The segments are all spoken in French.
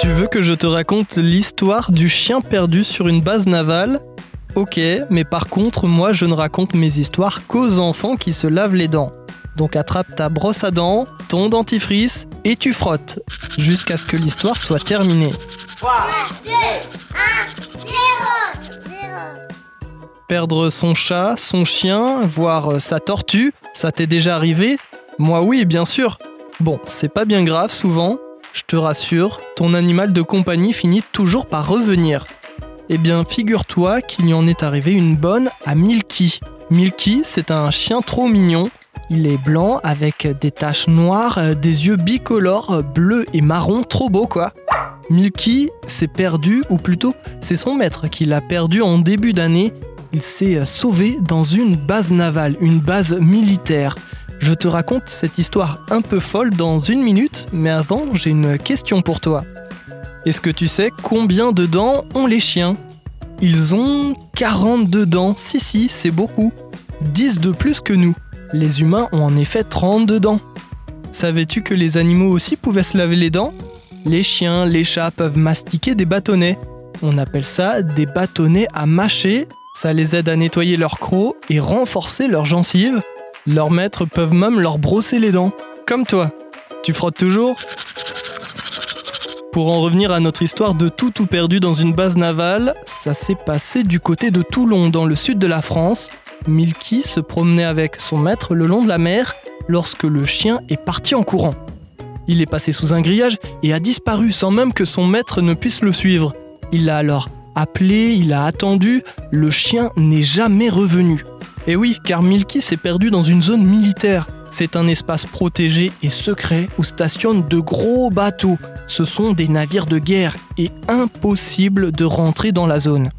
Tu veux que je te raconte l'histoire du chien perdu sur une base navale? Ok, mais par contre, moi je ne raconte mes histoires qu'aux enfants qui se lavent les dents. Donc attrape ta brosse à dents, ton dentifrice et tu frottes jusqu'à ce que l'histoire soit terminée. 3, 2, 1, 0, 0. Perdre son chat, son chien, voire sa tortue, ça t'est déjà arrivé? Moi oui, bien sûr. Bon, c'est pas bien grave souvent, je te rassure, ton animal de compagnie finit toujours par revenir. Eh bien, figure-toi qu'il y en est arrivé une bonne à Milky. Milky, c'est un chien trop mignon. Il est blanc avec des taches noires, euh, des yeux bicolores, euh, bleus et marron, trop beau quoi. Milky s'est perdu, ou plutôt c'est son maître qui l'a perdu en début d'année. Il s'est euh, sauvé dans une base navale, une base militaire. Je te raconte cette histoire un peu folle dans une minute, mais avant j'ai une question pour toi. Est-ce que tu sais combien de dents ont les chiens? Ils ont 42 dents, si si, c'est beaucoup. 10 de plus que nous. Les humains ont en effet 32 dents. Savais-tu que les animaux aussi pouvaient se laver les dents? Les chiens, les chats peuvent mastiquer des bâtonnets. On appelle ça des bâtonnets à mâcher. Ça les aide à nettoyer leurs crocs et renforcer leurs gencives. Leurs maîtres peuvent même leur brosser les dents. Comme toi. Tu frottes toujours pour en revenir à notre histoire de tout tout perdu dans une base navale, ça s'est passé du côté de Toulon, dans le sud de la France. Milky se promenait avec son maître le long de la mer lorsque le chien est parti en courant. Il est passé sous un grillage et a disparu sans même que son maître ne puisse le suivre. Il l'a alors appelé, il a attendu, le chien n'est jamais revenu. Et oui, car Milky s'est perdu dans une zone militaire. C'est un espace protégé et secret où stationnent de gros bateaux. Ce sont des navires de guerre et impossible de rentrer dans la zone.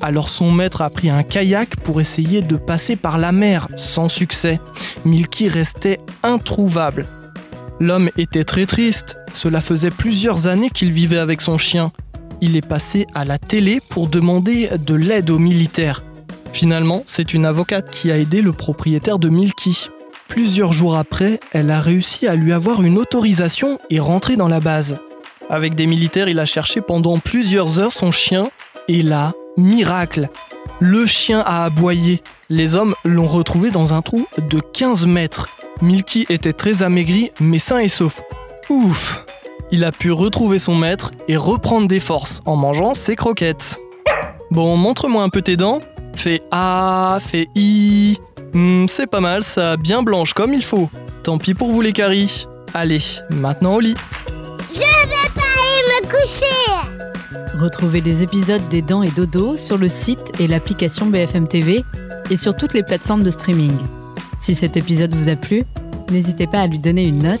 Alors son maître a pris un kayak pour essayer de passer par la mer, sans succès. Milky restait introuvable. L'homme était très triste, cela faisait plusieurs années qu'il vivait avec son chien. Il est passé à la télé pour demander de l'aide aux militaires. Finalement, c'est une avocate qui a aidé le propriétaire de Milky. Plusieurs jours après, elle a réussi à lui avoir une autorisation et rentrer dans la base. Avec des militaires, il a cherché pendant plusieurs heures son chien et là, miracle, le chien a aboyé. Les hommes l'ont retrouvé dans un trou de 15 mètres. Milky était très amaigri mais sain et sauf. Ouf Il a pu retrouver son maître et reprendre des forces en mangeant ses croquettes. Bon, montre-moi un peu tes dents. Fais A, fais I. Hmm, c'est pas mal, ça, bien blanche comme il faut. Tant pis pour vous les caries. Allez, maintenant au lit. Je vais pas aller me coucher. Retrouvez les épisodes des Dents et Dodo sur le site et l'application BFM TV et sur toutes les plateformes de streaming. Si cet épisode vous a plu, n'hésitez pas à lui donner une note,